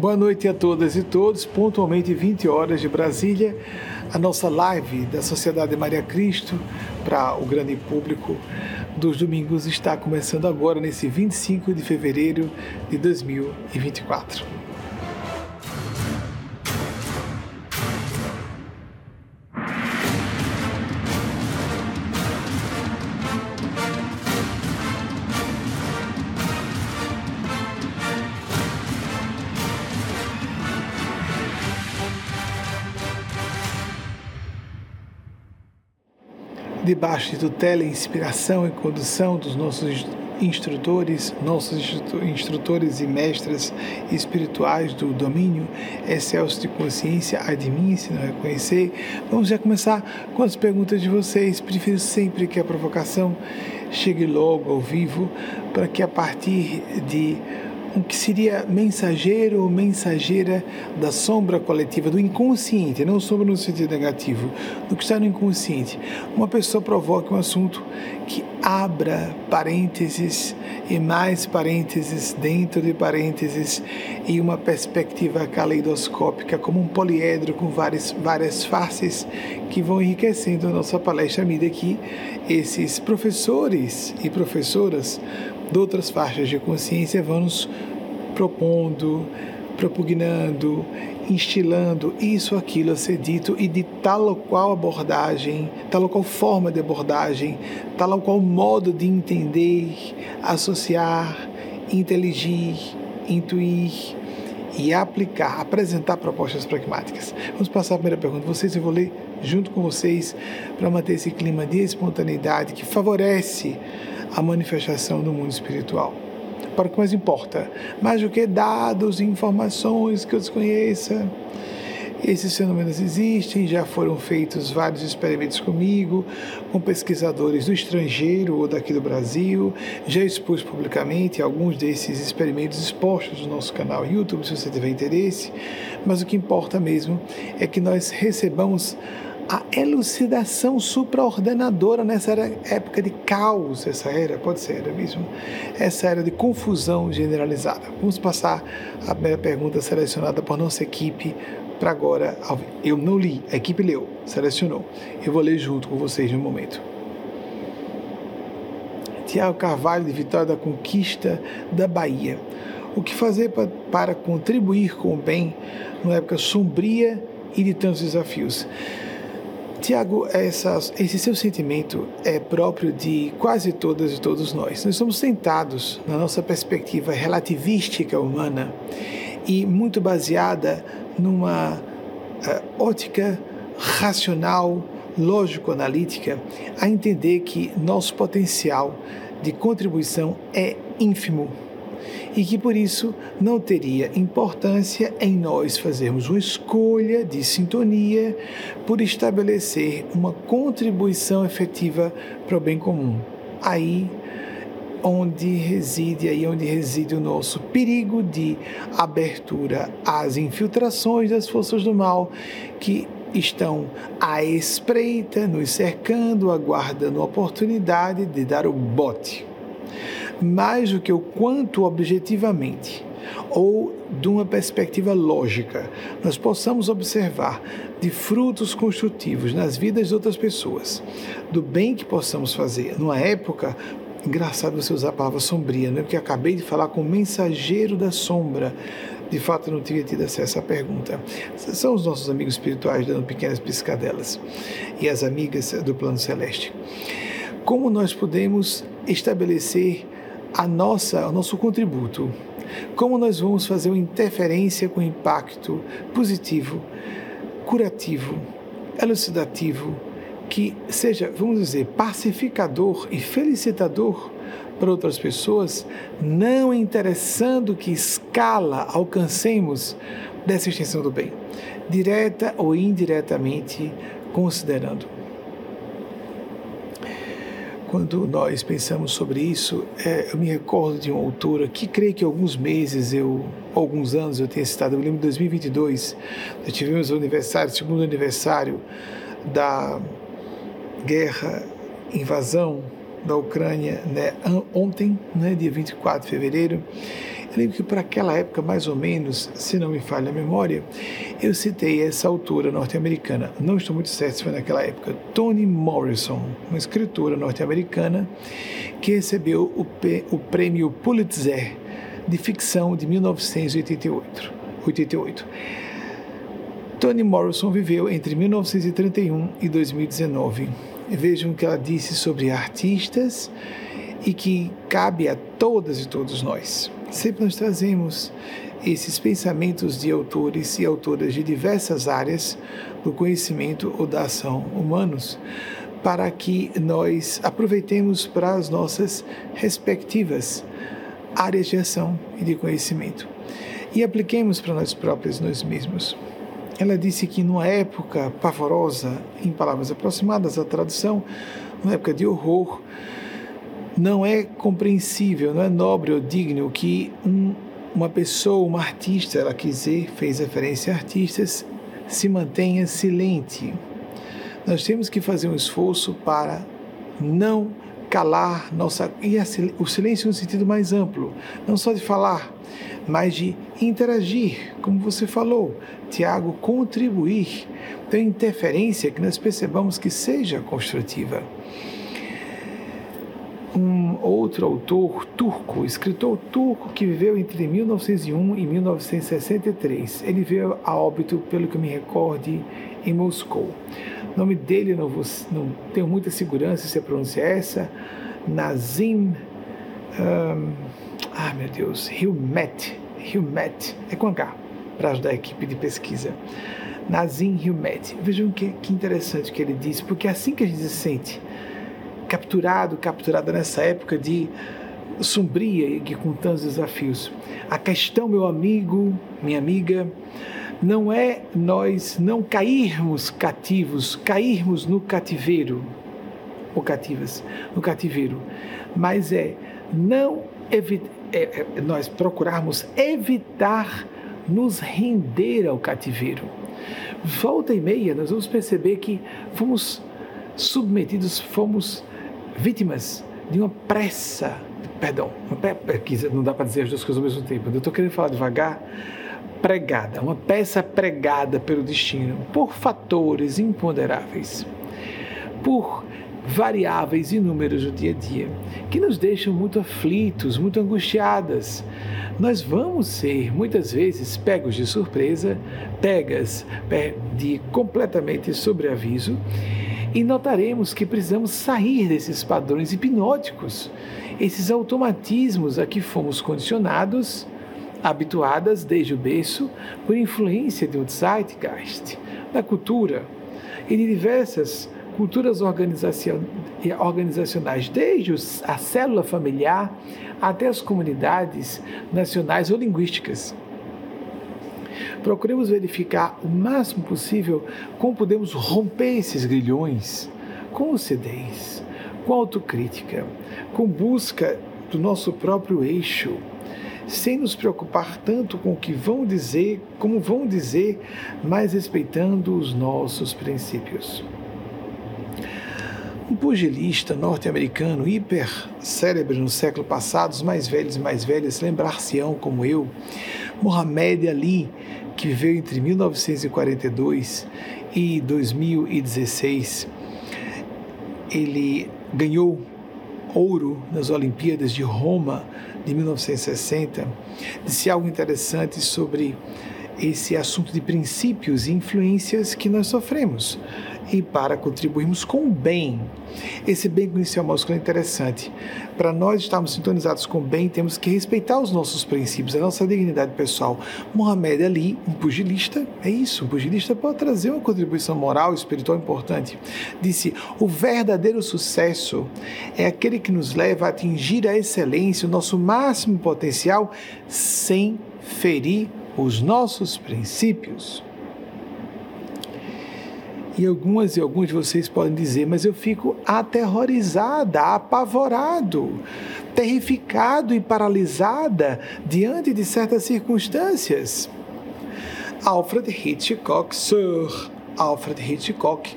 Boa noite a todas e todos. Pontualmente 20 horas de Brasília, a nossa live da Sociedade Maria Cristo para o grande público dos domingos está começando agora nesse 25 de fevereiro de 2024. Debaixo de tutela, inspiração e condução dos nossos instrutores, nossos instrutores e mestres espirituais do domínio excelso de consciência, mim se não reconhecer. Vamos já começar com as perguntas de vocês. Prefiro sempre que a provocação chegue logo ao vivo, para que a partir de o que seria mensageiro ou mensageira da sombra coletiva, do inconsciente, não sombra no sentido negativo, do que está no inconsciente. Uma pessoa provoca um assunto que abra parênteses e mais parênteses dentro de parênteses e uma perspectiva caleidoscópica, como um poliedro com várias, várias faces que vão enriquecendo a nossa palestra à medida que esses professores e professoras de outras faixas de consciência vão nos propondo, propugnando, instilando isso, aquilo a ser dito e de tal ou qual abordagem, tal ou qual forma de abordagem, tal ou qual modo de entender, associar, inteligir, intuir e aplicar, apresentar propostas pragmáticas. Vamos passar a primeira pergunta. Vocês, eu vou ler junto com vocês para manter esse clima de espontaneidade que favorece a manifestação do mundo espiritual. Para o que mais importa, mais do que dados e informações que eu desconheça. Esses fenômenos existem, já foram feitos vários experimentos comigo, com pesquisadores do estrangeiro ou daqui do Brasil. Já expus publicamente alguns desses experimentos expostos no nosso canal YouTube, se você tiver interesse. Mas o que importa mesmo é que nós recebamos a elucidação supraordenadora nessa era, época de caos, essa era, pode ser era mesmo, essa era de confusão generalizada. Vamos passar a primeira pergunta selecionada por nossa equipe para agora. Eu não li, a equipe leu, selecionou. Eu vou ler junto com vocês no momento. Tiago Carvalho, de Vitória da Conquista da Bahia. O que fazer para, para contribuir com o bem numa época sombria e de tantos desafios? Tiago, esse seu sentimento é próprio de quase todas e todos nós. Nós somos tentados, na nossa perspectiva relativística humana e muito baseada numa uh, ótica racional, lógico-analítica, a entender que nosso potencial de contribuição é ínfimo e que por isso não teria importância em nós fazermos uma escolha de sintonia por estabelecer uma contribuição efetiva para o bem comum. Aí onde reside aí onde reside o nosso perigo de abertura às infiltrações das forças do mal que estão à espreita, nos cercando, aguardando a oportunidade de dar o bote mais do que o quanto objetivamente ou de uma perspectiva lógica nós possamos observar de frutos construtivos nas vidas de outras pessoas, do bem que possamos fazer numa época engraçado você usar a palavra sombria, né? porque acabei de falar com o mensageiro da sombra. De fato, eu não tinha tido acesso à pergunta. São os nossos amigos espirituais dando pequenas piscadelas e as amigas do plano celeste. Como nós podemos estabelecer a nossa, o nosso contributo. Como nós vamos fazer uma interferência com impacto positivo, curativo, elucidativo, que seja, vamos dizer, pacificador e felicitador para outras pessoas, não interessando que escala alcancemos dessa extensão do bem, direta ou indiretamente considerando quando nós pensamos sobre isso, é, eu me recordo de uma autora que creio que alguns meses, eu, alguns anos eu tenha citado, eu lembro de 2022, nós tivemos o aniversário, o segundo aniversário da guerra, invasão da Ucrânia, né, ontem, né, dia 24 de fevereiro, Eu lembro que para aquela época, mais ou menos, se não me falha a memória, eu citei essa autora norte-americana, não estou muito certo se foi naquela época, Toni Morrison, uma escritora norte-americana que recebeu o, o prêmio Pulitzer de ficção de 1988. 88. Toni Morrison viveu entre 1931 e 2019. Vejam o que ela disse sobre artistas e que cabe a todas e todos nós. Sempre nós trazemos esses pensamentos de autores e autoras de diversas áreas do conhecimento ou da ação humanos para que nós aproveitemos para as nossas respectivas áreas de ação e de conhecimento e apliquemos para nós próprios, nós mesmos. Ela disse que numa época pavorosa, em palavras aproximadas à tradução, uma época de horror, não é compreensível, não é nobre ou digno que um, uma pessoa, uma artista, ela quis dizer, fez referência a artistas, se mantenha silente. Nós temos que fazer um esforço para não calar nossa e o silêncio no sentido mais amplo, não só de falar, mas de interagir, como você falou, Tiago, contribuir, ter interferência que nós percebamos que seja construtiva um outro autor turco, escritor turco que viveu entre 1901 e 1963. Ele veio a óbito, pelo que me recorde, em Moscou. O nome dele não, vou, não tenho muita segurança se a pronúncia é essa. Nazim. Um, ah, meu Deus, Hilmet. Hilmet. É com H, para ajudar a equipe de pesquisa. Nazim Hilmet. Vejam que, que interessante que ele disse, porque assim que a gente se sente capturado, capturada nessa época de sombria e com tantos desafios. A questão, meu amigo, minha amiga, não é nós não cairmos cativos, cairmos no cativeiro, ou cativas, no cativeiro, mas é não é, é, nós procurarmos evitar nos render ao cativeiro. Volta e meia, nós vamos perceber que fomos submetidos, fomos vítimas de uma pressa, perdão, não dá para dizer as duas coisas ao mesmo tempo, eu estou querendo falar devagar, pregada, uma peça pregada pelo destino por fatores imponderáveis, por variáveis inúmeros do dia a dia, que nos deixam muito aflitos, muito angustiadas. Nós vamos ser muitas vezes pegos de surpresa, pegas de completamente sobreaviso e notaremos que precisamos sair desses padrões hipnóticos, esses automatismos a que fomos condicionados, habituadas desde o berço, por influência de um zeitgeist, da cultura e de diversas culturas organizacionais, desde a célula familiar até as comunidades nacionais ou linguísticas. Procuremos verificar o máximo possível como podemos romper esses grilhões com lucidez, com autocrítica, com busca do nosso próprio eixo, sem nos preocupar tanto com o que vão dizer, como vão dizer, mas respeitando os nossos princípios. Um pugilista norte-americano hiper célebre no século passado, os mais velhos e mais velhas lembrar-se-ão como eu, Muhammad Ali, que viveu entre 1942 e 2016, ele ganhou ouro nas Olimpíadas de Roma de 1960, disse algo interessante sobre esse assunto de princípios e influências que nós sofremos e para contribuirmos com o bem. Esse bem conhecido é interessante. Para nós estarmos sintonizados com o bem, temos que respeitar os nossos princípios, a nossa dignidade pessoal. Mohamed Ali, um pugilista, é isso, um pugilista pode trazer uma contribuição moral e espiritual importante. Disse: o verdadeiro sucesso é aquele que nos leva a atingir a excelência, o nosso máximo potencial, sem ferir os nossos princípios. E algumas e alguns de vocês podem dizer, mas eu fico aterrorizada, apavorado, terrificado e paralisada diante de certas circunstâncias. Alfred Hitchcock, Sir Alfred Hitchcock,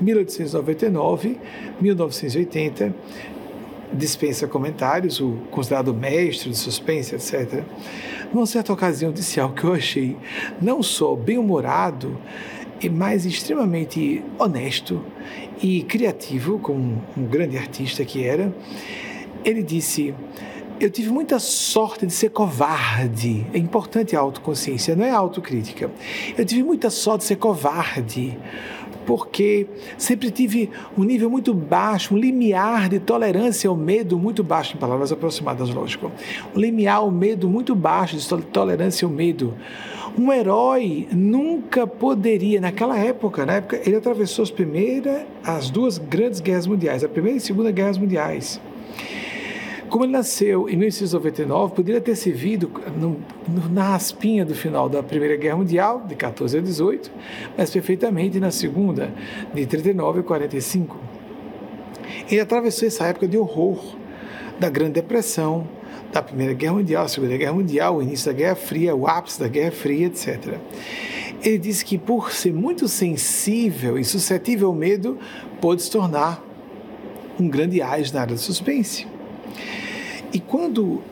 1899, 1980, dispensa comentários, o considerado mestre de suspense, etc. Numa certa ocasião disse algo que eu achei não só bem-humorado, mas extremamente honesto e criativo, como um grande artista que era. Ele disse: Eu tive muita sorte de ser covarde. É importante a autoconsciência, não é a autocrítica. Eu tive muita sorte de ser covarde, porque sempre tive um nível muito baixo, um limiar de tolerância ao medo muito baixo, em palavras aproximadas, lógico. Um limiar ao medo muito baixo, de tolerância ao medo. Um herói nunca poderia, naquela época, na época, ele atravessou as primeiras, as duas grandes guerras mundiais, a primeira e a segunda guerras mundiais. Como ele nasceu em 1899, poderia ter servido no, no, na raspinha do final da Primeira Guerra Mundial, de 14 a 18, mas perfeitamente na Segunda, de 39 a 45. Ele atravessou essa época de horror, da Grande Depressão, da Primeira Guerra Mundial, a Segunda Guerra Mundial, o início da Guerra Fria, o ápice da Guerra Fria, etc. Ele disse que por ser muito sensível e suscetível ao medo, pôde se tornar um grande ais na área do suspense. E quando uh,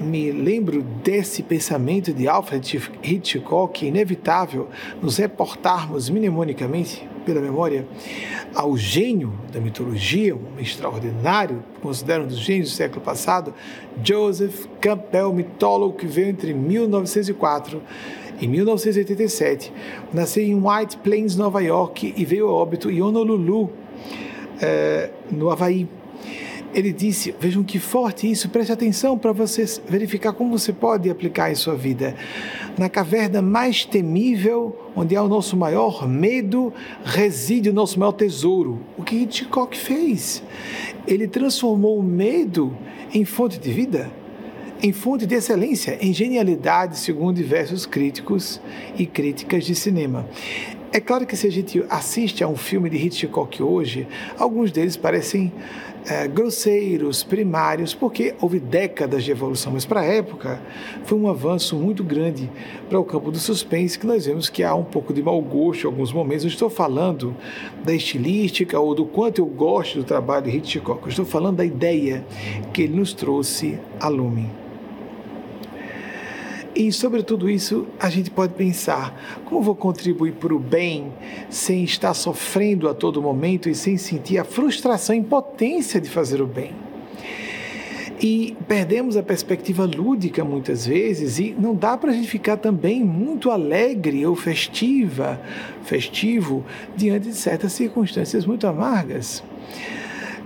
me lembro desse pensamento de Alfred Hitchcock, é inevitável nos reportarmos mnemonicamente pela memória ao gênio da mitologia, um extraordinário, considero um dos gênios do século passado, Joseph Campbell, mitólogo que veio entre 1904 e 1987, nasceu em White Plains, Nova York e veio a óbito em Honolulu, eh, no Havaí ele disse: Vejam que forte isso, preste atenção para você verificar como você pode aplicar em sua vida. Na caverna mais temível, onde há o nosso maior medo, reside o nosso maior tesouro. O que Hitchcock fez? Ele transformou o medo em fonte de vida, em fonte de excelência, em genialidade, segundo diversos críticos e críticas de cinema. É claro que se a gente assiste a um filme de Hitchcock hoje, alguns deles parecem é, grosseiros, primários, porque houve décadas de evolução, mas para a época foi um avanço muito grande para o campo do suspense, que nós vemos que há um pouco de mau gosto em alguns momentos. Eu estou falando da estilística ou do quanto eu gosto do trabalho de Hitchcock, eu estou falando da ideia que ele nos trouxe a lume. E sobre tudo isso, a gente pode pensar: como vou contribuir para o bem sem estar sofrendo a todo momento e sem sentir a frustração e impotência de fazer o bem? E perdemos a perspectiva lúdica muitas vezes e não dá para a gente ficar também muito alegre ou festiva, festivo diante de certas circunstâncias muito amargas.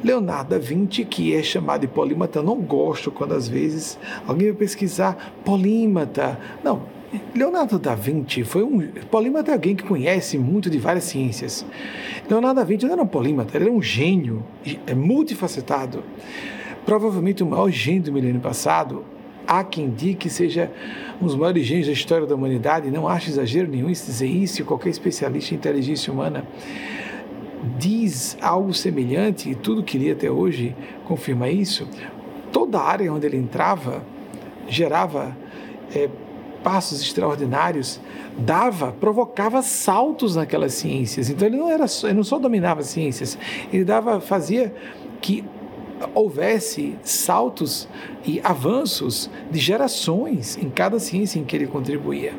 Leonardo da Vinci, que é chamado de polímata, não gosto quando às vezes alguém vai pesquisar polímata. Não, Leonardo da Vinci foi um. Polímata é alguém que conhece muito de várias ciências. Leonardo da Vinci não era um polímata, ele era um gênio, é multifacetado. Provavelmente o maior gênio do milênio passado. Há quem diga que seja um dos maiores gênios da história da humanidade, não acho exagero nenhum dizer isso, qualquer especialista em inteligência humana diz algo semelhante, e tudo que li até hoje confirma isso, toda área onde ele entrava gerava é, passos extraordinários, dava, provocava saltos naquelas ciências. Então ele não era, só, ele não só dominava as ciências, ele dava, fazia que houvesse saltos e avanços de gerações em cada ciência em que ele contribuía.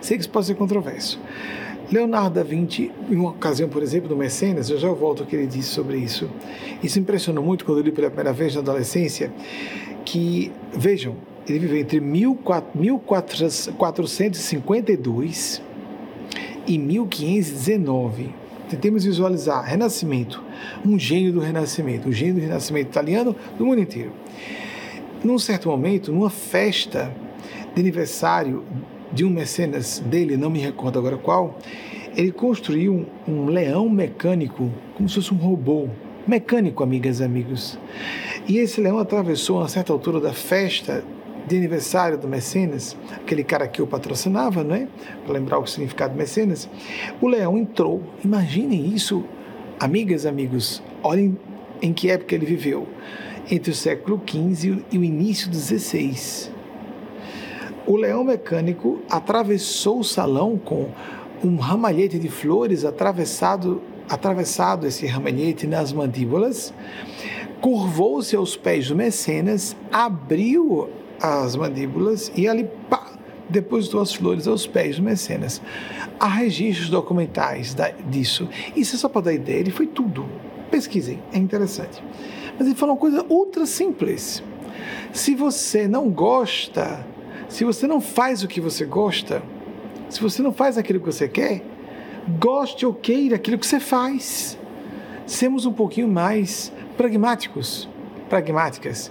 Sei que isso pode ser controverso, Leonardo da Vinci, em uma ocasião, por exemplo, do Mecenas, eu já volto ao que ele disse sobre isso. Isso impressionou muito quando eu li pela primeira vez na adolescência, que, vejam, ele viveu entre 1452 e 1519. Tentemos visualizar Renascimento, um gênio do Renascimento, um gênio do Renascimento italiano do mundo inteiro. Num certo momento, numa festa de aniversário de um mecenas dele, não me recordo agora qual, ele construiu um, leão mecânico, como se fosse um robô mecânico, amigas e amigos. E esse leão atravessou a certa altura da festa de aniversário do Mecenas, aquele cara que o patrocinava, não é? Para lembrar o significado do Mecenas. O leão entrou. Imaginem isso, amigas e amigos. Olhem em que época ele viveu. Entre o século XV e o início do XVI o leão mecânico atravessou o salão com um ramalhete de flores atravessado, atravessado esse ramalhete nas mandíbulas, curvou-se aos pés do mecenas, abriu as mandíbulas e ali, pá, depositou as flores aos pés do mecenas. Há registros documentais da, disso. Isso é só para dar ideia, ele foi tudo. Pesquisem, é interessante. Mas ele falou uma coisa ultra simples. Se você não gosta, se você não faz o que você gosta, se você não faz aquilo que você quer, goste ou queira aquilo que você faz. Semos um pouquinho mais pragmáticos, pragmáticas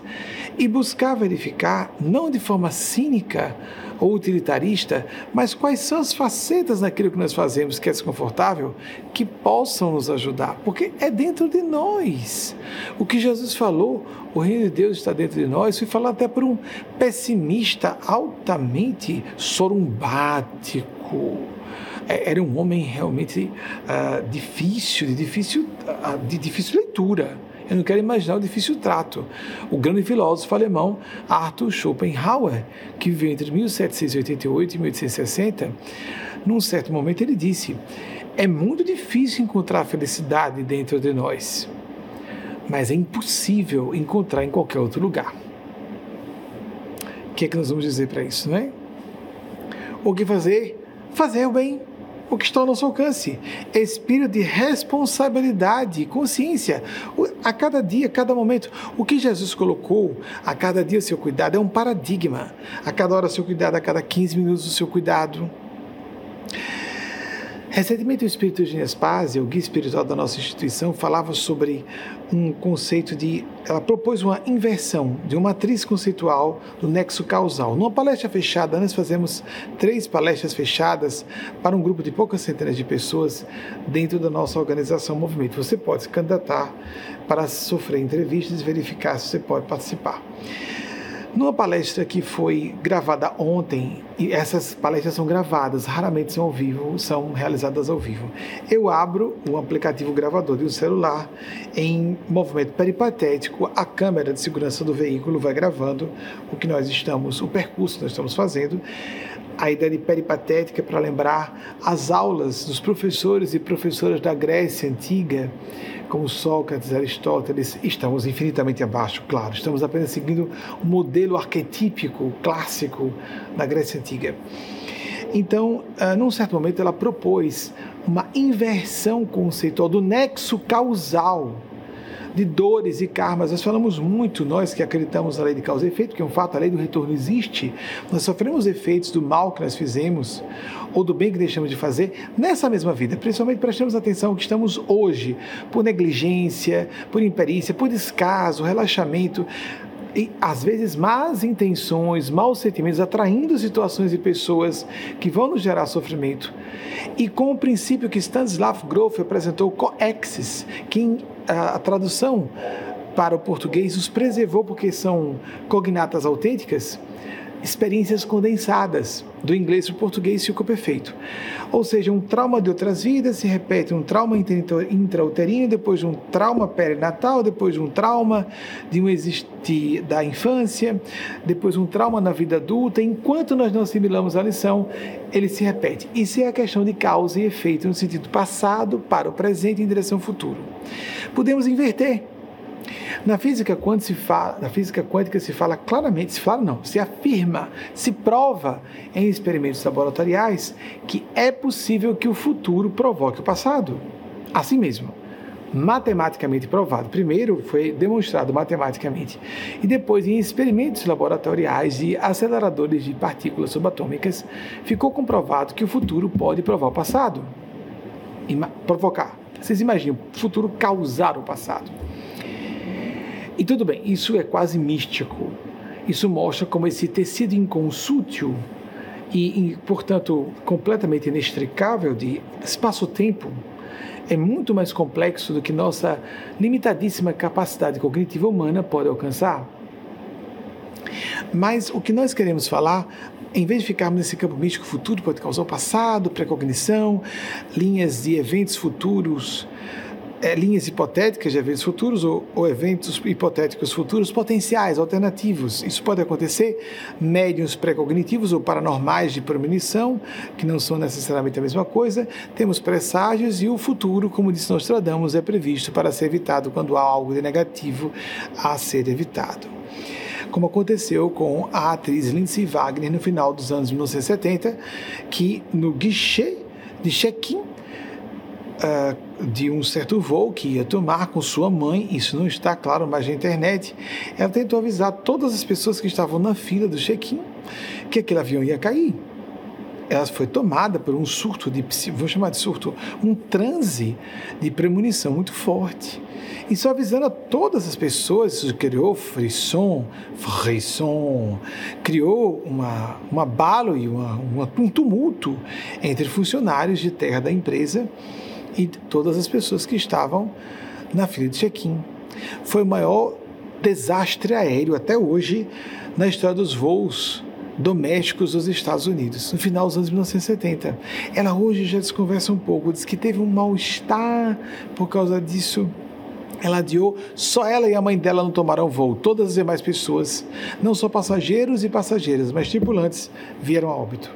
e buscar verificar, não de forma cínica ou utilitarista, mas quais são as facetas naquilo que nós fazemos que é desconfortável que possam nos ajudar, porque é dentro de nós. O que Jesus falou, o reino de Deus está dentro de nós, foi falado até por um pessimista altamente sorumbático é, era um homem realmente uh, difícil, de difícil, uh, de difícil leitura. Eu não quero imaginar o difícil trato. O grande filósofo alemão Arthur Schopenhauer, que viveu entre 1788 e 1860, num certo momento ele disse: É muito difícil encontrar felicidade dentro de nós, mas é impossível encontrar em qualquer outro lugar. O que é que nós vamos dizer para isso, não é? O que fazer? Fazer o bem o que está ao nosso alcance. Espírito de responsabilidade, consciência. A cada dia, a cada momento. O que Jesus colocou, a cada dia o seu cuidado, é um paradigma. A cada hora o seu cuidado, a cada 15 minutos o seu cuidado. Recentemente, o Espírito de Nespásia, o guia espiritual da nossa instituição, falava sobre um conceito de. Ela propôs uma inversão de uma matriz conceitual do nexo causal. Numa palestra fechada, nós fazemos três palestras fechadas para um grupo de poucas centenas de pessoas dentro da nossa organização Movimento. Você pode se candidatar para sofrer entrevistas e verificar se você pode participar. Numa palestra que foi gravada ontem, e essas palestras são gravadas, raramente são ao vivo, são realizadas ao vivo. Eu abro o aplicativo gravador um celular em movimento peripatético, a câmera de segurança do veículo vai gravando o que nós estamos, o percurso que nós estamos fazendo a ideia de peripatética para lembrar as aulas dos professores e professoras da Grécia Antiga, como Sócrates, Aristóteles, estamos infinitamente abaixo, claro, estamos apenas seguindo o modelo arquetípico, clássico da Grécia Antiga. Então, uh, num certo momento, ela propôs uma inversão conceitual do nexo causal de dores e karmas. Nós falamos muito, nós que acreditamos na lei de causa e efeito, que é um fato, a lei do retorno existe. Nós sofremos efeitos do mal que nós fizemos ou do bem que deixamos de fazer nessa mesma vida. Principalmente prestemos atenção que estamos hoje por negligência, por imperícia, por descaso, relaxamento e às vezes más intenções, maus sentimentos, atraindo situações e pessoas que vão nos gerar sofrimento. E com o princípio que Stanislav Grof apresentou, coexis, que a, a tradução para o português os preservou porque são cognatas autênticas, experiências condensadas do inglês para o português ficou perfeito. Ou seja, um trauma de outras vidas se repete um trauma intrauterino, depois de um trauma perinatal, depois de um trauma de um existir da infância, depois um trauma na vida adulta. Enquanto nós não assimilamos a lição, ele se repete. Isso é a questão de causa e efeito no sentido passado para o presente em direção ao futuro. Podemos inverter na física quântica se fala, na física quântica se fala claramente, se fala não, se afirma, se prova em experimentos laboratoriais que é possível que o futuro provoque o passado. Assim mesmo, matematicamente provado. Primeiro foi demonstrado matematicamente e depois em experimentos laboratoriais de aceleradores de partículas subatômicas ficou comprovado que o futuro pode provar o passado. provocar. Vocês imaginam, o futuro causar o passado. E tudo bem, isso é quase místico. Isso mostra como esse tecido inconsútil e, e portanto, completamente inextricável de espaço-tempo é muito mais complexo do que nossa limitadíssima capacidade cognitiva humana pode alcançar. Mas o que nós queremos falar, em vez de ficarmos nesse campo místico, futuro pode causar o passado, precognição, linhas de eventos futuros, é, linhas hipotéticas de eventos futuros ou, ou, eventos hipotéticos futuros potenciais, alternativos. Isso pode acontecer. Médiums pré-cognitivos ou paranormais de premonição, que não são necessariamente a mesma coisa. Temos presságios e o futuro, como disse Nostradamus, é previsto para ser evitado quando há algo de negativo a ser evitado. Como aconteceu com a atriz Lindsay Wagner no final dos anos 1970, que no guichê de check-in uh, de um certo voo que ia tomar com sua mãe, isso não está claro mais na internet, ela tentou avisar todas as pessoas que estavam na fila do check-in que aquele avião ia cair. Ela foi tomada por um surto de, vou chamar de surto, um transe de premonição muito forte. E só avisando a todas as pessoas, isso criou frisson, frisson, criou uma, uma balo e uma, uma, um tumulto entre funcionários de terra da empresa e todas as pessoas que estavam na fila de check-in. Foi o maior desastre aéreo até hoje na história dos voos domésticos dos Estados Unidos, no final dos anos 1970. Ela hoje já desconversa um pouco, diz que teve um mal-estar por causa disso. Ela adiou, só ela e a mãe dela não tomaram voo. Todas as demais pessoas, não só passageiros e passageiras, mas tripulantes, vieram a óbito.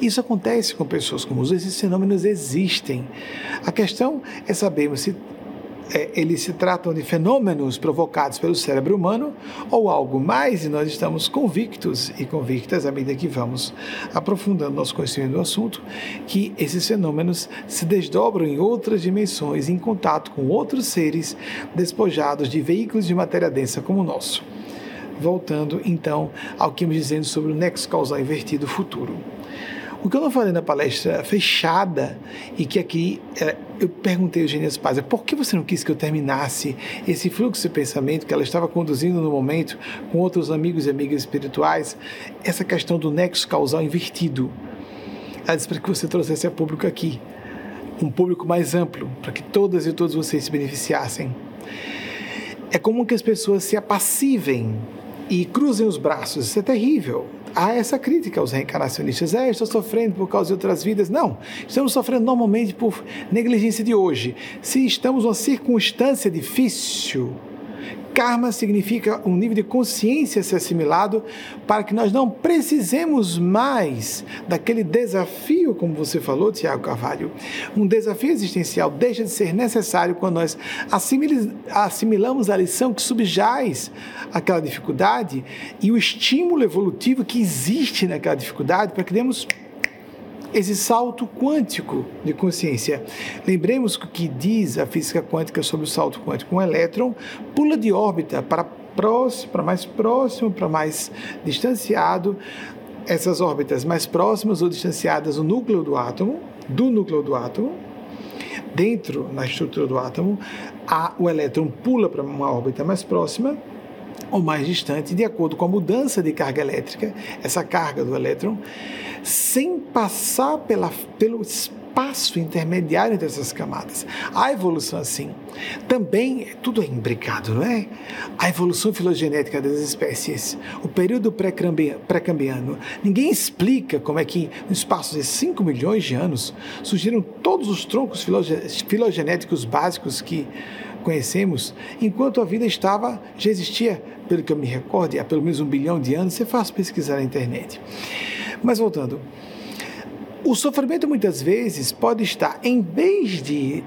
Isso acontece com pessoas comuns, esses fenômenos existem. A questão é sabermos se é, eles se tratam de fenômenos provocados pelo cérebro humano ou algo mais, e nós estamos convictos e convictas, à medida que vamos aprofundando nosso conhecimento do assunto, que esses fenômenos se desdobram em outras dimensões, em contato com outros seres despojados de veículos de matéria densa como o nosso. Voltando então ao que íamos dizendo sobre o nexo causal invertido futuro. O que eu não falei na palestra fechada e que aqui é, eu perguntei a Eugênia Spazia por que você não quis que eu terminasse esse fluxo de pensamento que ela estava conduzindo no momento com outros amigos e amigas espirituais, essa questão do nexo causal invertido. Ela disse para que você trouxesse a público aqui, um público mais amplo, para que todas e todos vocês se beneficiassem. É comum que as pessoas se apassivem e cruzem os braços, isso é terrível há essa crítica aos reencarnacionistas. É, estou sofrendo por causa de outras vidas. Não, estamos sofrendo normalmente por negligência de hoje. Se estamos numa circunstância difícil, Karma significa um nível de consciência ser assimilado para que nós não precisemos mais daquele desafio, como você falou, Tiago Carvalho. Um desafio existencial deixa de ser necessário quando nós assimilamos a lição que subjaz aquela dificuldade e o estímulo evolutivo que existe naquela dificuldade para que demos esse salto quântico de consciência. Lembremos o que diz a física quântica sobre o salto quântico. Um elétron pula de órbita para próximo, para mais próximo, para mais distanciado. Essas órbitas mais próximas ou distanciadas do núcleo do átomo, do núcleo do átomo, dentro na estrutura do átomo, a, o elétron pula para uma órbita mais próxima ou mais distante, de acordo com a mudança de carga elétrica, essa carga do elétron sem passar pela, pelo espaço intermediário entre essas camadas. A evolução, assim, também tudo é imbricado, não é? A evolução filogenética das espécies, o período pré-cambiano. Ninguém explica como é que, no espaço de 5 milhões de anos, surgiram todos os troncos filogenéticos básicos que conhecemos, enquanto a vida estava, já existia, pelo que eu me recordo, há pelo menos um bilhão de anos, você faz pesquisar na internet. Mas voltando, o sofrimento muitas vezes pode estar, em vez de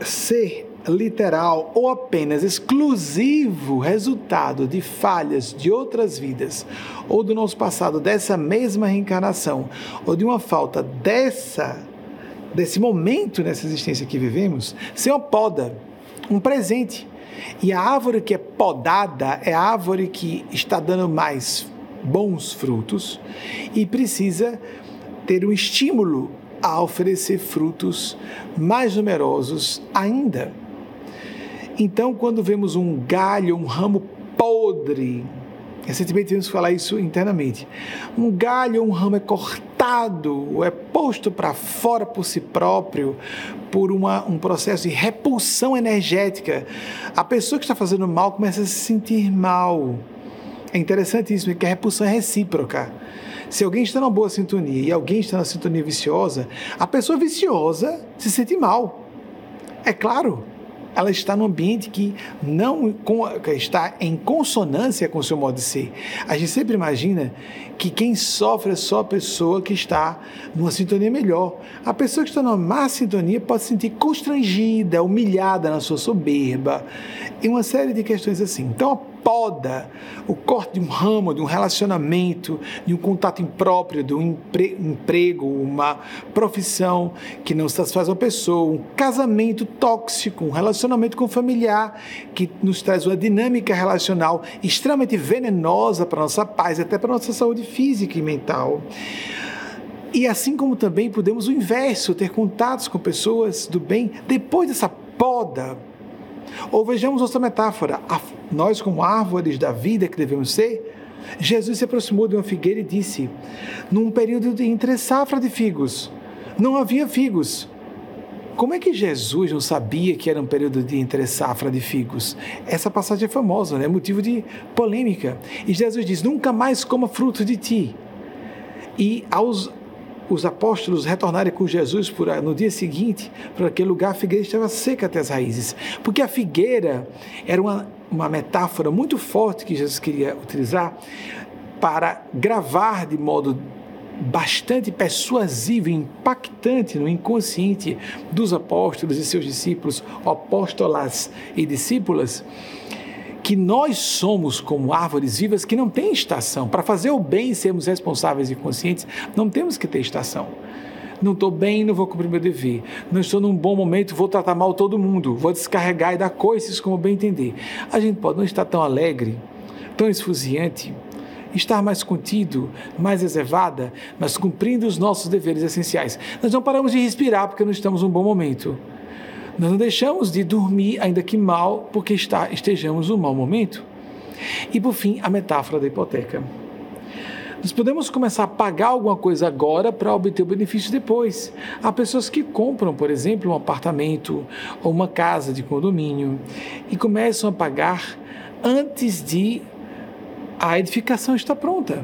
ser literal ou apenas exclusivo resultado de falhas de outras vidas ou do nosso passado dessa mesma reencarnação ou de uma falta dessa desse momento nessa existência que vivemos, ser uma poda, um presente. E a árvore que é podada é a árvore que está dando mais bons frutos e precisa ter um estímulo a oferecer frutos mais numerosos ainda. Então, quando vemos um galho, um ramo podre, recentemente que falar isso internamente, um galho ou um ramo é cortado, é posto para fora por si próprio, por uma, um processo de repulsão energética, a pessoa que está fazendo mal começa a se sentir mal é interessantíssimo que a repulsão é recíproca. Se alguém está numa boa sintonia e alguém está na sintonia viciosa, a pessoa viciosa se sente mal. É claro, ela está num ambiente que não está em consonância com o seu modo de ser. A gente sempre imagina que quem sofre é só a pessoa que está numa sintonia melhor. A pessoa que está numa má sintonia pode se sentir constrangida, humilhada na sua soberba e uma série de questões assim. Então, poda, o corte de um ramo, de um relacionamento, de um contato impróprio, de um empre emprego, uma profissão que não satisfaz uma pessoa, um casamento tóxico, um relacionamento com um familiar que nos traz uma dinâmica relacional extremamente venenosa para a nossa paz, até para a nossa saúde física e mental. E assim como também podemos o inverso, ter contatos com pessoas do bem depois dessa poda ou vejamos outra metáfora: nós, como árvores da vida que devemos ser, Jesus se aproximou de uma figueira e disse: num período de entre safra de figos, não havia figos. Como é que Jesus não sabia que era um período de entre safra de figos? Essa passagem é famosa, é né? motivo de polêmica. E Jesus diz: Nunca mais coma fruto de ti. E aos os apóstolos retornarem com Jesus por, no dia seguinte para aquele lugar, a figueira estava seca até as raízes. Porque a figueira era uma, uma metáfora muito forte que Jesus queria utilizar para gravar de modo bastante persuasivo impactante no inconsciente dos apóstolos e seus discípulos, apóstolas e discípulas, que nós somos como árvores vivas que não têm estação. Para fazer o bem e sermos responsáveis e conscientes, não temos que ter estação. Não estou bem, não vou cumprir meu dever. Não estou num bom momento, vou tratar mal todo mundo. Vou descarregar e dar coisas como bem entender. A gente pode não estar tão alegre, tão esfuziante, estar mais contido, mais reservada, mas cumprindo os nossos deveres essenciais. Nós não paramos de respirar porque não estamos num bom momento. Nós não deixamos de dormir, ainda que mal, porque está, estejamos num mau momento. E por fim, a metáfora da hipoteca. Nós podemos começar a pagar alguma coisa agora para obter o benefício depois. Há pessoas que compram, por exemplo, um apartamento ou uma casa de condomínio e começam a pagar antes de a edificação estar pronta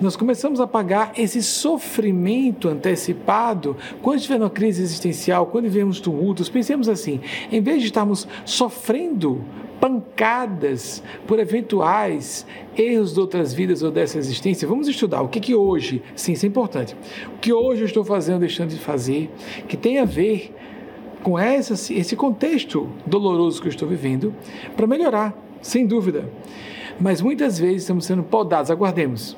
nós começamos a pagar esse sofrimento antecipado quando estiver numa crise existencial, quando vivemos tumultos. Pensemos assim: em vez de estarmos sofrendo pancadas por eventuais erros de outras vidas ou dessa existência, vamos estudar o que, que hoje, sim, isso é importante, o que hoje eu estou fazendo, deixando de fazer, que tem a ver com essa, esse contexto doloroso que eu estou vivendo, para melhorar, sem dúvida. Mas muitas vezes estamos sendo podados, aguardemos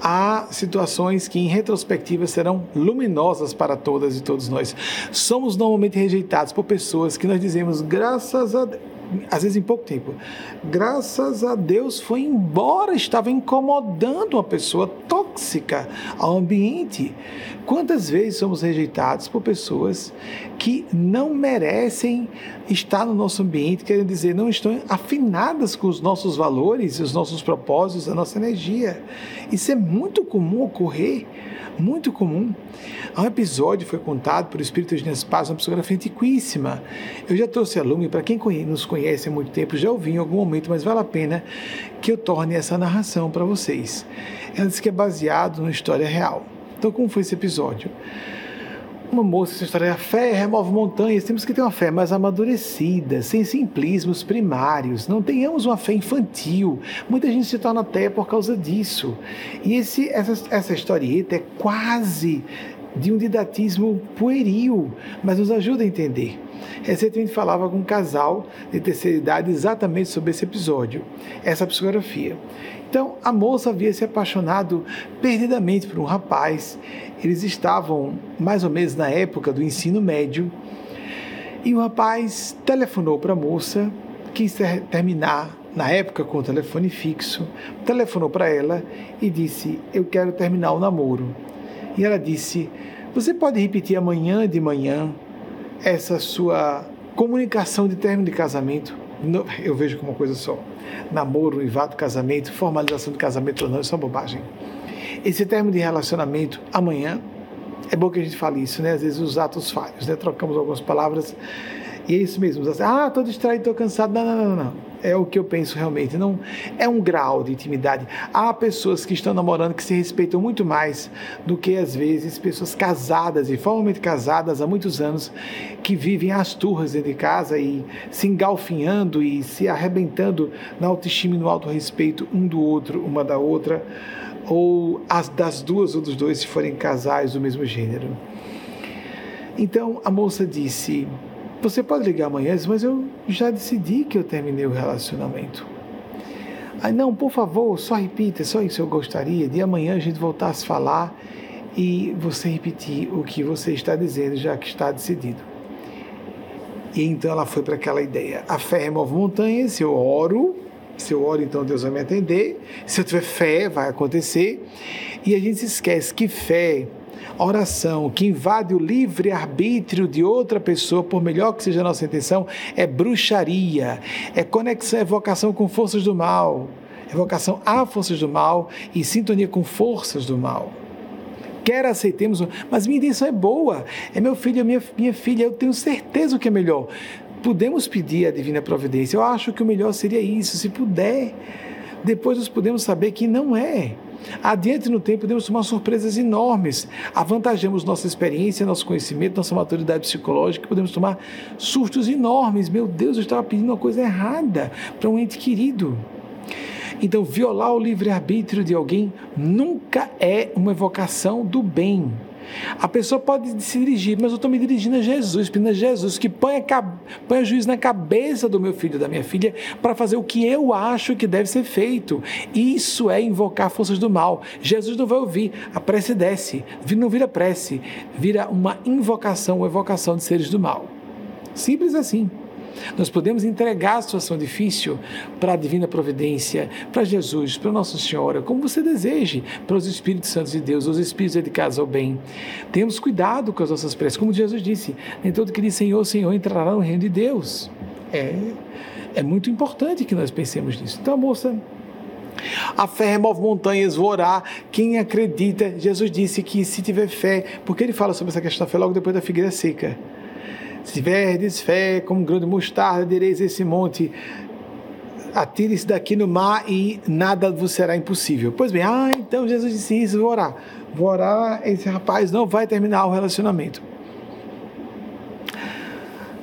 há situações que, em retrospectiva, serão luminosas para todas e todos nós. Somos normalmente rejeitados por pessoas que nós dizemos, graças a Deus às vezes em pouco tempo. Graças a Deus foi embora, estava incomodando uma pessoa tóxica ao ambiente. Quantas vezes somos rejeitados por pessoas que não merecem estar no nosso ambiente, quer dizer, não estão afinadas com os nossos valores, os nossos propósitos, a nossa energia. Isso é muito comum ocorrer muito comum. Há um episódio foi contado por Espírito de Nespaz, uma psicografia antiquíssima. Eu já trouxe a Lume, para quem nos conhece há muito tempo, já ouvi em algum momento, mas vale a pena que eu torne essa narração para vocês. Ela diz que é baseado numa história real. Então, como foi esse episódio? Uma moça, essa história, a fé remove montanhas, temos que ter uma fé mais amadurecida, sem simplismos primários, não tenhamos uma fé infantil. Muita gente se torna até por causa disso. E esse, essa, essa historieta é quase de um didatismo pueril, mas nos ajuda a entender. Recentemente falava com um casal de terceira idade exatamente sobre esse episódio, essa psicografia. Então, a moça havia se apaixonado perdidamente por um rapaz. Eles estavam mais ou menos na época do ensino médio. E o rapaz telefonou para a moça, quis terminar na época com o telefone fixo, telefonou para ela e disse: Eu quero terminar o namoro. E ela disse: Você pode repetir amanhã de manhã essa sua comunicação de término de casamento? Eu vejo como uma coisa só namoro, noivado, casamento, formalização de casamento ou não, isso é uma bobagem. Esse termo de relacionamento, amanhã, é bom que a gente fale isso, né? Às vezes os atos falhos, né? Trocamos algumas palavras e é isso mesmo. Ah, estou distraído, estou cansado. Não, não, não, não. É o que eu penso realmente. Não é um grau de intimidade. Há pessoas que estão namorando que se respeitam muito mais do que às vezes pessoas casadas e formalmente casadas há muitos anos que vivem as turras dentro de casa e se engalfinhando e se arrebentando na autoestima e no auto respeito um do outro, uma da outra, ou as das duas ou dos dois se forem casais do mesmo gênero. Então a moça disse: Você pode ligar amanhã, mas eu já decidi que eu terminei o relacionamento. Aí, não, por favor, só repita, só isso eu gostaria, de amanhã a gente voltar a se falar e você repetir o que você está dizendo, já que está decidido. E então ela foi para aquela ideia: a fé remove montanhas, se eu oro, se eu oro, então Deus vai me atender. Se eu tiver fé, vai acontecer. E a gente se esquece que fé oração que invade o livre-arbítrio de outra pessoa, por melhor que seja a nossa intenção, é bruxaria, é conexão, evocação com forças do mal, evocação a forças do mal e sintonia com forças do mal. Quer aceitemos, mas minha intenção é boa, é meu filho, é minha, minha filha, eu tenho certeza que é melhor. Podemos pedir a divina providência, eu acho que o melhor seria isso, se puder. Depois nós podemos saber que não é. Adiante no tempo, podemos tomar surpresas enormes. Avantajamos nossa experiência, nosso conhecimento, nossa maturidade psicológica, podemos tomar sustos enormes. Meu Deus, eu estava pedindo uma coisa errada para um ente querido. Então, violar o livre-arbítrio de alguém nunca é uma evocação do bem. A pessoa pode se dirigir, mas eu estou me dirigindo a Jesus, pedindo a Jesus que ponha, ponha juiz na cabeça do meu filho, da minha filha, para fazer o que eu acho que deve ser feito. Isso é invocar forças do mal. Jesus não vai ouvir, a prece desce, não vira prece, vira uma invocação, uma evocação de seres do mal. Simples assim. Nós podemos entregar a situação difícil para a divina providência, para Jesus, para Nossa Senhora, como você deseje, para os Espíritos Santos de Deus, os Espíritos dedicados ao bem. Temos cuidado com as nossas preces, como Jesus disse: nem todo que diz Senhor, Senhor entrará no reino de Deus. É, é muito importante que nós pensemos nisso. Então, moça, a fé remove montanhas, vou orar. Quem acredita, Jesus disse que se tiver fé, porque ele fala sobre essa questão da fé logo depois da figueira seca. Se fé como um grão de mostarda, direis esse monte, atire-se daqui no mar e nada vos será impossível. Pois bem, ah, então Jesus disse isso, vou orar. Vou orar, esse rapaz não vai terminar o relacionamento.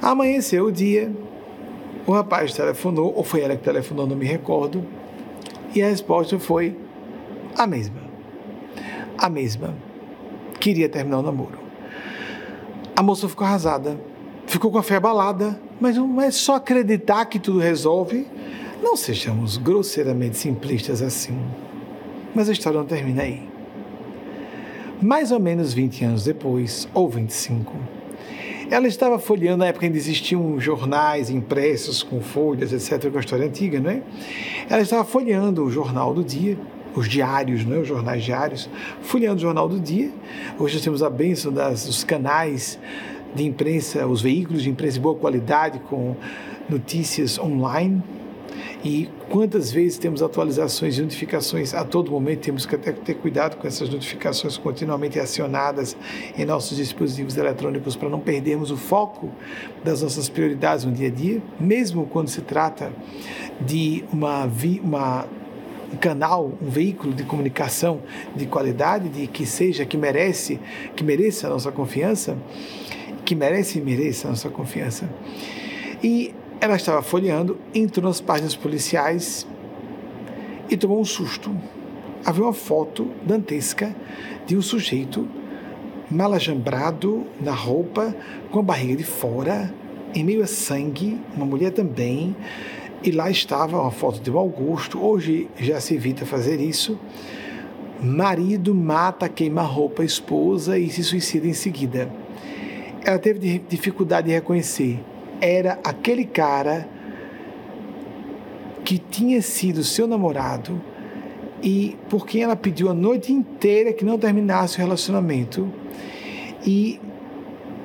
Amanheceu o dia, o rapaz telefonou, ou foi ela que telefonou, não me recordo, e a resposta foi a mesma. A mesma. Queria terminar o namoro. A moça ficou arrasada ficou com a fé abalada, mas não é só acreditar que tudo resolve. Não sejamos grosseiramente simplistas assim. Mas a história não termina aí. Mais ou menos 20 anos depois, ou 25, ela estava folheando, na época ainda existiam jornais impressos com folhas, etc., com a história antiga, não é? Ela estava folheando o jornal do dia, os diários, não é? os jornais diários, folheando o jornal do dia. Hoje nós temos a bênção das, dos canais de imprensa, os veículos de imprensa de boa qualidade com notícias online. E quantas vezes temos atualizações e notificações a todo momento, temos que até ter cuidado com essas notificações continuamente acionadas em nossos dispositivos eletrônicos para não perdermos o foco das nossas prioridades no dia a dia, mesmo quando se trata de uma, uma um canal, um veículo de comunicação de qualidade, de que seja, que merece, que mereça a nossa confiança que merece e mereça a nossa confiança. E ela estava folheando, entrou nas páginas policiais e tomou um susto. Havia uma foto dantesca de um sujeito malajambrado na roupa, com a barriga de fora, em meio a sangue, uma mulher também, e lá estava uma foto de mau gosto. Hoje já se evita fazer isso. Marido mata, queima roupa, esposa e se suicida em seguida ela teve dificuldade de reconhecer. Era aquele cara que tinha sido seu namorado e por quem ela pediu a noite inteira que não terminasse o relacionamento. E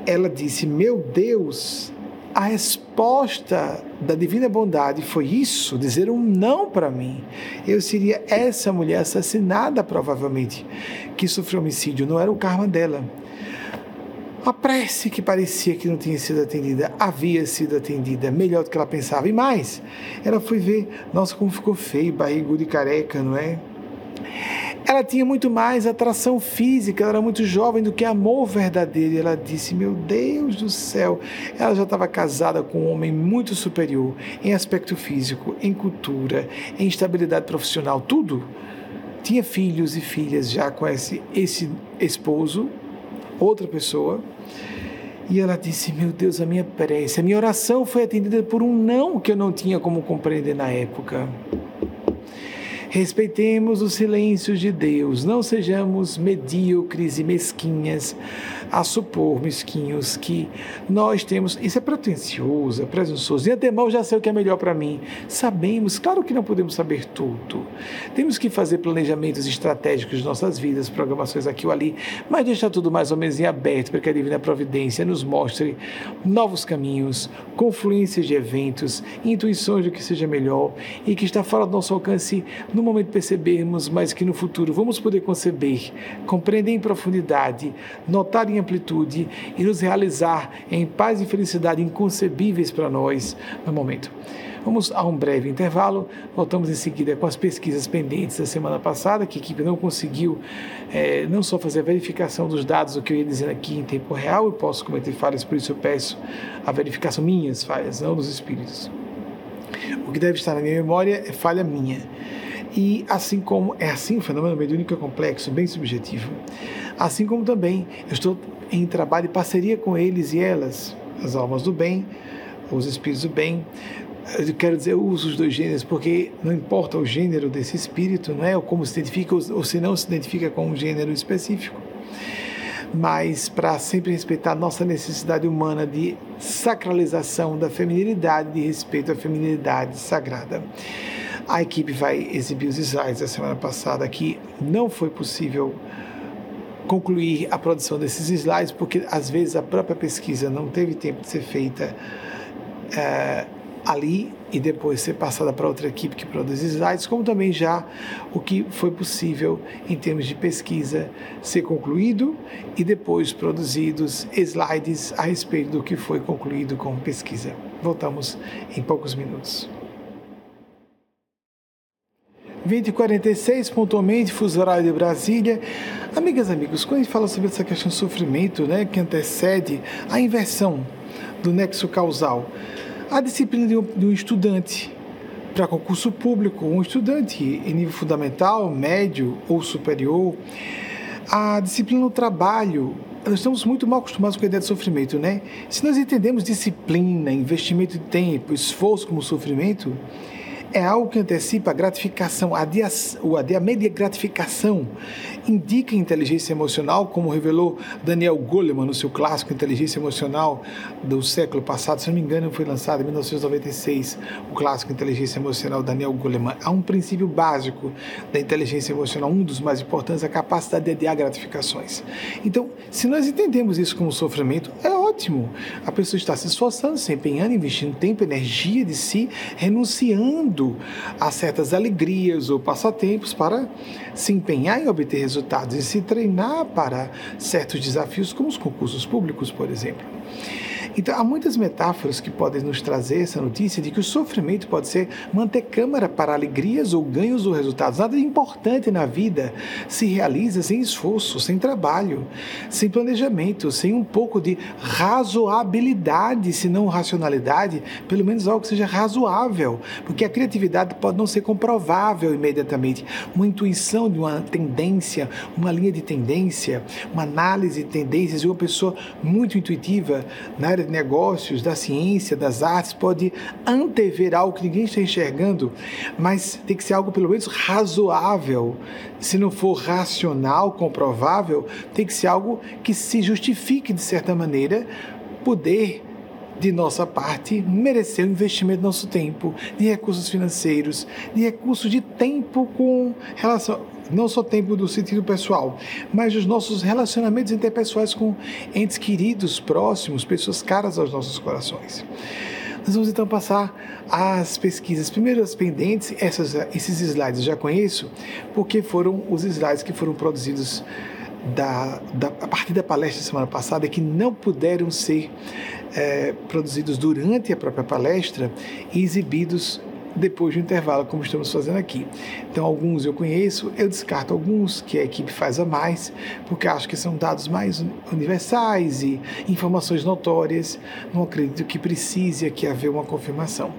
ela disse: Meu Deus, a resposta da divina bondade foi isso, dizer um não para mim. Eu seria essa mulher assassinada, provavelmente, que sofreu homicídio, não era o karma dela. A prece que parecia que não tinha sido atendida havia sido atendida melhor do que ela pensava. E mais, ela foi ver, nossa, como ficou feio, barrigudo e careca, não é? Ela tinha muito mais atração física, ela era muito jovem do que amor verdadeiro. E ela disse: Meu Deus do céu, ela já estava casada com um homem muito superior em aspecto físico, em cultura, em estabilidade profissional, tudo. Tinha filhos e filhas já com esse, esse esposo, outra pessoa. E ela disse: Meu Deus, a minha prece, a minha oração foi atendida por um não que eu não tinha como compreender na época. Respeitemos os silêncios de Deus, não sejamos medíocres e mesquinhas a supor, mesquinhos, que nós temos. Isso é pretensioso, é presunçoso. De antemão já sei o que é melhor para mim. Sabemos, claro que não podemos saber tudo. Temos que fazer planejamentos estratégicos de nossas vidas, programações aqui ou ali, mas deixar tudo mais ou menos em aberto para que a Divina Providência nos mostre novos caminhos, confluências de eventos, intuições do que seja melhor e que está fora do nosso alcance no momento percebermos, mas que no futuro vamos poder conceber, compreender em profundidade, notar em amplitude e nos realizar em paz e felicidade inconcebíveis para nós no momento. Vamos a um breve intervalo, voltamos em seguida com as pesquisas pendentes da semana passada, que a equipe não conseguiu é, não só fazer a verificação dos dados, o que eu ia dizendo aqui em tempo real, eu posso cometer falhas, por isso eu peço a verificação minhas falhas, não dos espíritos. O que deve estar na minha memória é falha minha. E assim como é assim o fenômeno mediúnico é complexo, bem subjetivo, assim como também eu estou em trabalho e parceria com eles e elas, as almas do bem, os espíritos do bem. Eu quero dizer, eu uso os dois gêneros porque não importa o gênero desse espírito, não é? Ou como se identifica, ou se não se identifica com um gênero específico mas para sempre respeitar nossa necessidade humana de sacralização da feminilidade, de respeito à feminilidade sagrada. A equipe vai exibir os slides da semana passada que não foi possível concluir a produção desses slides porque às vezes a própria pesquisa não teve tempo de ser feita é, ali e depois ser passada para outra equipe que produz slides, como também já o que foi possível em termos de pesquisa ser concluído e depois produzidos slides a respeito do que foi concluído com pesquisa. Voltamos em poucos minutos. 2046, pontualmente, fuso horário de Brasília. Amigas e amigos, quando a gente fala sobre essa questão de sofrimento, né, que antecede a inversão do nexo causal, a disciplina de um, de um estudante para concurso público, um estudante em nível fundamental, médio ou superior, a disciplina no trabalho, nós estamos muito mal acostumados com a ideia de sofrimento, né? Se nós entendemos disciplina, investimento de tempo, esforço como sofrimento, é algo que antecipa a gratificação, a, dia, a dia média gratificação indica inteligência emocional, como revelou Daniel Goleman no seu clássico Inteligência Emocional do século passado, se não me engano, foi lançado em 1996, o clássico Inteligência Emocional Daniel Goleman. Há um princípio básico da inteligência emocional, um dos mais importantes, a capacidade de adiar gratificações. Então, se nós entendemos isso como sofrimento, é ótimo. A pessoa está se esforçando, se empenhando, investindo tempo, energia de si, renunciando a certas alegrias ou passatempos para se empenhar em obter resultados e se treinar para certos desafios, como os concursos públicos, por exemplo. Então, há muitas metáforas que podem nos trazer essa notícia de que o sofrimento pode ser manter câmara para alegrias ou ganhos ou resultados. Nada importante na vida se realiza sem esforço, sem trabalho, sem planejamento, sem um pouco de razoabilidade, se não racionalidade, pelo menos algo que seja razoável, porque a criatividade pode não ser comprovável imediatamente. Uma intuição de uma tendência, uma linha de tendência, uma análise de tendências de uma pessoa muito intuitiva na área negócios, da ciência, das artes, pode antever algo que ninguém está enxergando, mas tem que ser algo pelo menos razoável. Se não for racional, comprovável, tem que ser algo que se justifique de certa maneira poder de nossa parte, merecer o investimento do nosso tempo, de recursos financeiros, de recursos de tempo com relação não só tempo do sentido pessoal, mas os nossos relacionamentos interpessoais com entes queridos, próximos, pessoas caras aos nossos corações. Nós vamos então passar às pesquisas. Primeiro as pendentes, essas, esses slides eu já conheço, porque foram os slides que foram produzidos da, da, a partir da palestra da semana passada que não puderam ser é, produzidos durante a própria palestra e exibidos depois do intervalo, como estamos fazendo aqui. Então, alguns eu conheço, eu descarto alguns que a equipe faz a mais, porque acho que são dados mais universais e informações notórias. Não acredito que precise aqui haver uma confirmação.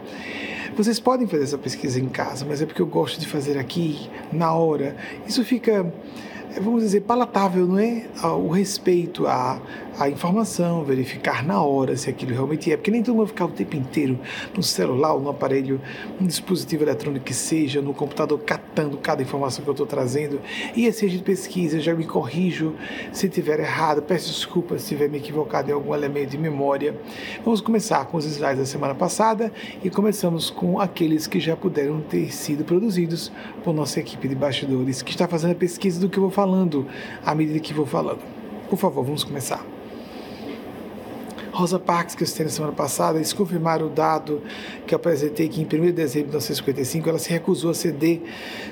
Vocês podem fazer essa pesquisa em casa, mas é porque eu gosto de fazer aqui, na hora. Isso fica vamos dizer, palatável, não é? O respeito à, à informação, verificar na hora se aquilo realmente é, porque nem todo mundo vai ficar o tempo inteiro no celular ou no aparelho, um dispositivo eletrônico que seja, no computador, catando cada informação que eu estou trazendo. E assim a gente pesquisa, já me corrijo se tiver errado, peço desculpas se tiver me equivocado em algum elemento de memória. Vamos começar com os slides da semana passada e começamos com aqueles que já puderam ter sido produzidos por nossa equipe de bastidores, que está fazendo a pesquisa do que eu vou falando à medida que vou falando. Por favor, vamos começar. Rosa Parks, que eu citei na semana passada, eles confirmaram o dado que eu apresentei que em 1 de dezembro de 1955 ela se recusou a ceder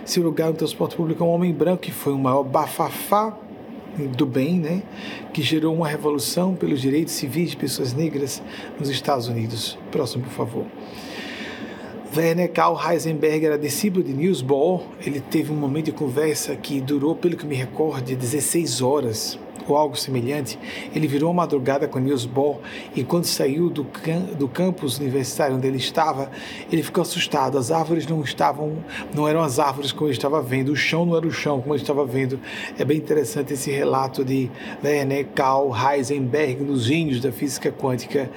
seu lugar no transporte público a um homem branco, que foi o maior bafafá do bem, né, que gerou uma revolução pelos direitos civis de pessoas negras nos Estados Unidos. Próximo, por favor. Werner Karl Heisenberg era discípulo de Niels Bohr. Ele teve um momento de conversa que durou, pelo que me recordo, 16 horas ou algo semelhante, ele virou uma madrugada com Niels Bohr e quando saiu do, do campus universitário onde ele estava, ele ficou assustado. As árvores não estavam, não eram as árvores como ele estava vendo, o chão não era o chão como ele estava vendo. É bem interessante esse relato de Werner Karl Heisenberg, nos gênios da física quântica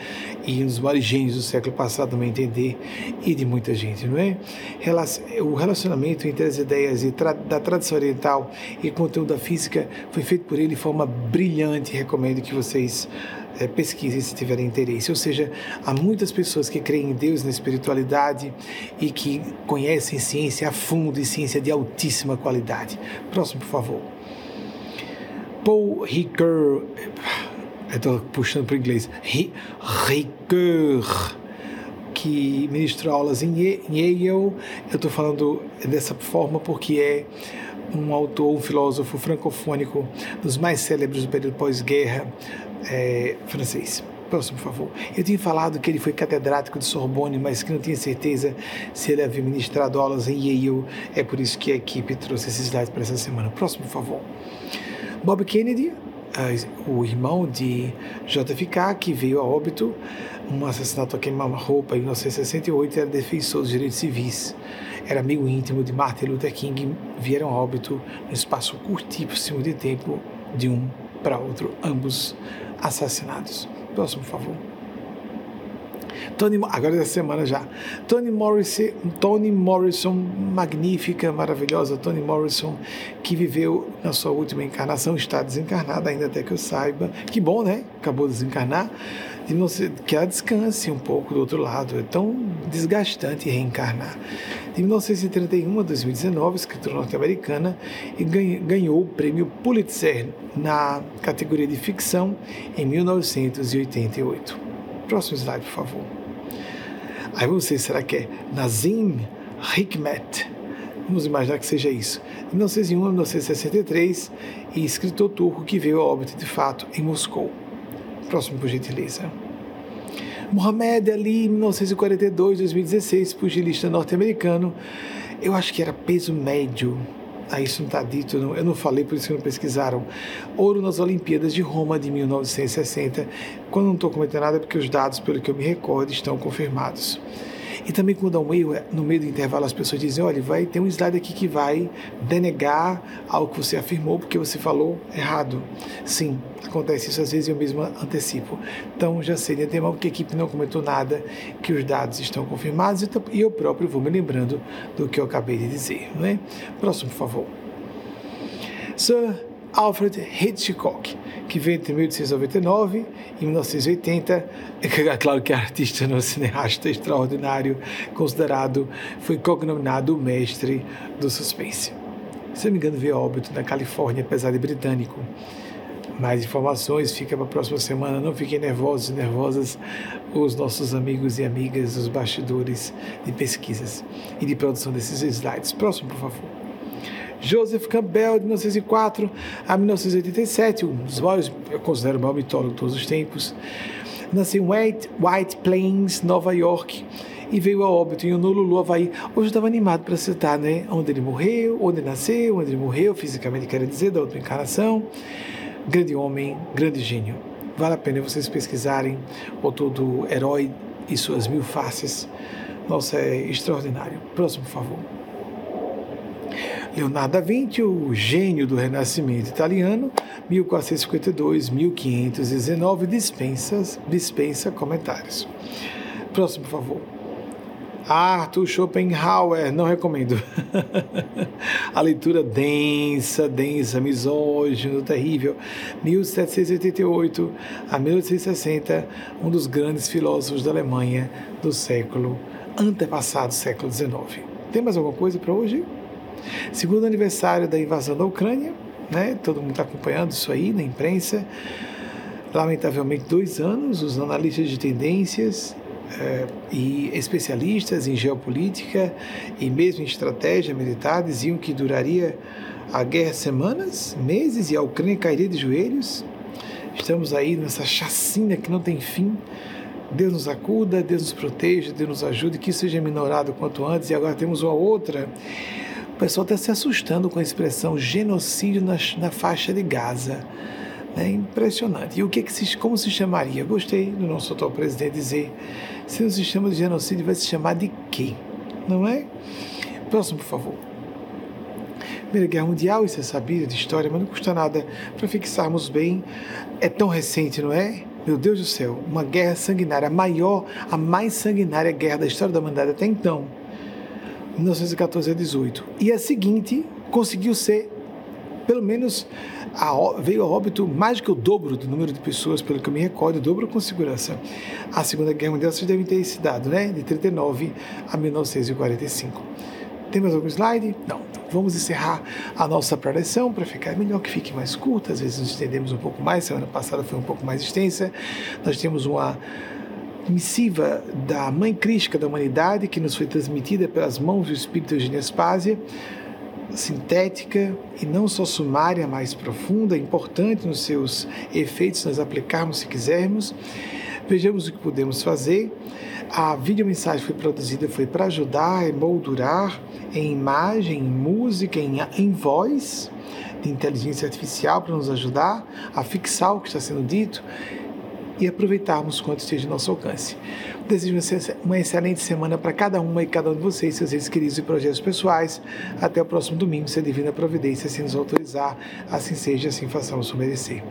e nos maiores gênios do século passado, também entender, e de muita gente, não é? O relacionamento entre as ideias da tradição oriental e conteúdo da física foi feito por ele de forma brilhante. Recomendo que vocês é, pesquisem se tiverem interesse. Ou seja, há muitas pessoas que creem em Deus, na espiritualidade e que conhecem ciência a fundo e ciência de altíssima qualidade. Próximo, por favor. Paul Ricoeur. Estou puxando para o inglês. Ricoeur que ministrou aulas em Yale. Eu estou falando dessa forma porque é um autor, um filósofo francofônico dos mais célebres do período pós-guerra é, francês. Próximo, por favor. Eu tinha falado que ele foi catedrático de Sorbonne, mas que não tinha certeza se ele havia ministrado aulas em Yale. É por isso que a equipe trouxe esses slides para essa semana. Próximo, por favor. Bob Kennedy, o irmão de JFK, que veio a óbito, um assassinato a queima-roupa em 1968, era defensor dos direitos civis era amigo íntimo de Martin Luther King, vieram a óbito no espaço curtíssimo de tempo de um para outro, ambos assassinados. Próximo, por favor. Tony, agora da semana já. Tony Morrison, Tony Morrison, magnífica, maravilhosa Tony Morrison, que viveu na sua última encarnação, está desencarnada ainda até que eu saiba. Que bom, né? Acabou de desencarnar que ela descanse um pouco do outro lado. É tão desgastante reencarnar. De 1931 a 2019, escritora norte-americana, ganhou o prêmio Pulitzer na categoria de ficção em 1988. Próximo slide, por favor. Aí você, será que é Nazim Hikmet? Vamos imaginar que seja isso. De 1901 a 1963, e escritor turco que veio a óbito de fato em Moscou. Próximo, por gentileza. Mohamed Ali, 1942, 2016, pugilista norte-americano. Eu acho que era peso médio. Ah, isso não está dito, não. eu não falei, por isso que não pesquisaram. Ouro nas Olimpíadas de Roma de 1960. Quando não estou comentando nada, é porque os dados, pelo que eu me recordo, estão confirmados. E também quando há um erro, no meio do intervalo as pessoas dizem, olha, vai ter um slide aqui que vai denegar algo que você afirmou porque você falou errado. Sim, acontece isso às vezes eu mesmo antecipo. Então já sei de antemão que a equipe não comentou nada, que os dados estão confirmados e eu próprio vou me lembrando do que eu acabei de dizer. Não é? Próximo, por favor. Sir Alfred Hitchcock, que veio entre 1899 e 1980. É claro que é artista, não cineasta extraordinário, considerado, foi cognominado o mestre do suspense. Se não me engano, veio óbito na Califórnia, apesar de britânico. Mais informações fica para a próxima semana. Não fiquem nervosos e nervosas, os nossos amigos e amigas dos bastidores de pesquisas e de produção desses slides. Próximo, por favor. Joseph Campbell, de 1904 a 1987, um dos maiores, eu considero o maior mitólogo de todos os tempos. Nasceu em White, White Plains, Nova York, e veio a óbito em Honolulu, Havaí. Hoje eu estava animado para citar, né? Onde ele morreu, onde ele nasceu, onde ele morreu, fisicamente quer dizer, da outra encarnação. Grande homem, grande gênio. Vale a pena vocês pesquisarem o todo herói e suas mil faces. Nossa, é extraordinário. Próximo, por favor. Leonardo da Vinci, o gênio do Renascimento italiano, 1452-1519, dispensa, dispensa comentários. Próximo, por favor. Arthur Schopenhauer, não recomendo. a leitura densa, densa, misógino, terrível. 1788 a 1860, um dos grandes filósofos da Alemanha do século antepassado, século XIX. Tem mais alguma coisa para hoje? Segundo aniversário da invasão da Ucrânia, né? Todo mundo está acompanhando isso aí na imprensa. Lamentavelmente, dois anos, os analistas de tendências eh, e especialistas em geopolítica e mesmo em estratégia militar diziam que duraria a guerra semanas, meses e a Ucrânia cairia de joelhos. Estamos aí nessa chacina que não tem fim. Deus nos acuda, Deus nos proteja, Deus nos ajude, que isso seja minorado quanto antes. E agora temos uma outra. Pessoal está se assustando com a expressão genocídio na, na faixa de Gaza. É impressionante. E o que, que se, como se chamaria? Gostei do nosso atual presidente dizer se o sistema de genocídio vai se chamar de quê? Não é? Próximo, por favor. Primeira Guerra Mundial, isso é sabido de história, mas não custa nada para fixarmos bem. É tão recente, não é? Meu Deus do céu, uma guerra sanguinária, a maior, a mais sanguinária guerra da história da humanidade até então, 1914 a 18. E a seguinte conseguiu ser pelo menos a, veio a óbito mais do que o dobro do número de pessoas, pelo que eu me recordo, o dobro com segurança. A Segunda Guerra Mundial vocês devem ter esse dado, né? De 39 a 1945. Tem mais algum slide? Não. Então vamos encerrar a nossa preleção para ficar melhor que fique mais curta. Às vezes nos estendemos um pouco mais. Semana passada foi um pouco mais extensa. Nós temos uma missiva da Mãe Crística da Humanidade que nos foi transmitida pelas mãos do Espírito Eugênio Aspásia sintética e não só sumária, mas profunda, importante nos seus efeitos, nós aplicarmos se quisermos. Vejamos o que podemos fazer. A videomensagem foi produzida foi para ajudar a moldurar em imagem, em música, em, em voz de inteligência artificial para nos ajudar a fixar o que está sendo dito e aproveitarmos quanto esteja ao nosso alcance. Desejo uma excelente semana para cada uma e cada um de vocês, seus entes queridos e projetos pessoais. Até o próximo domingo, se a Divina Providência assim nos autorizar, assim seja, assim façamos o merecer.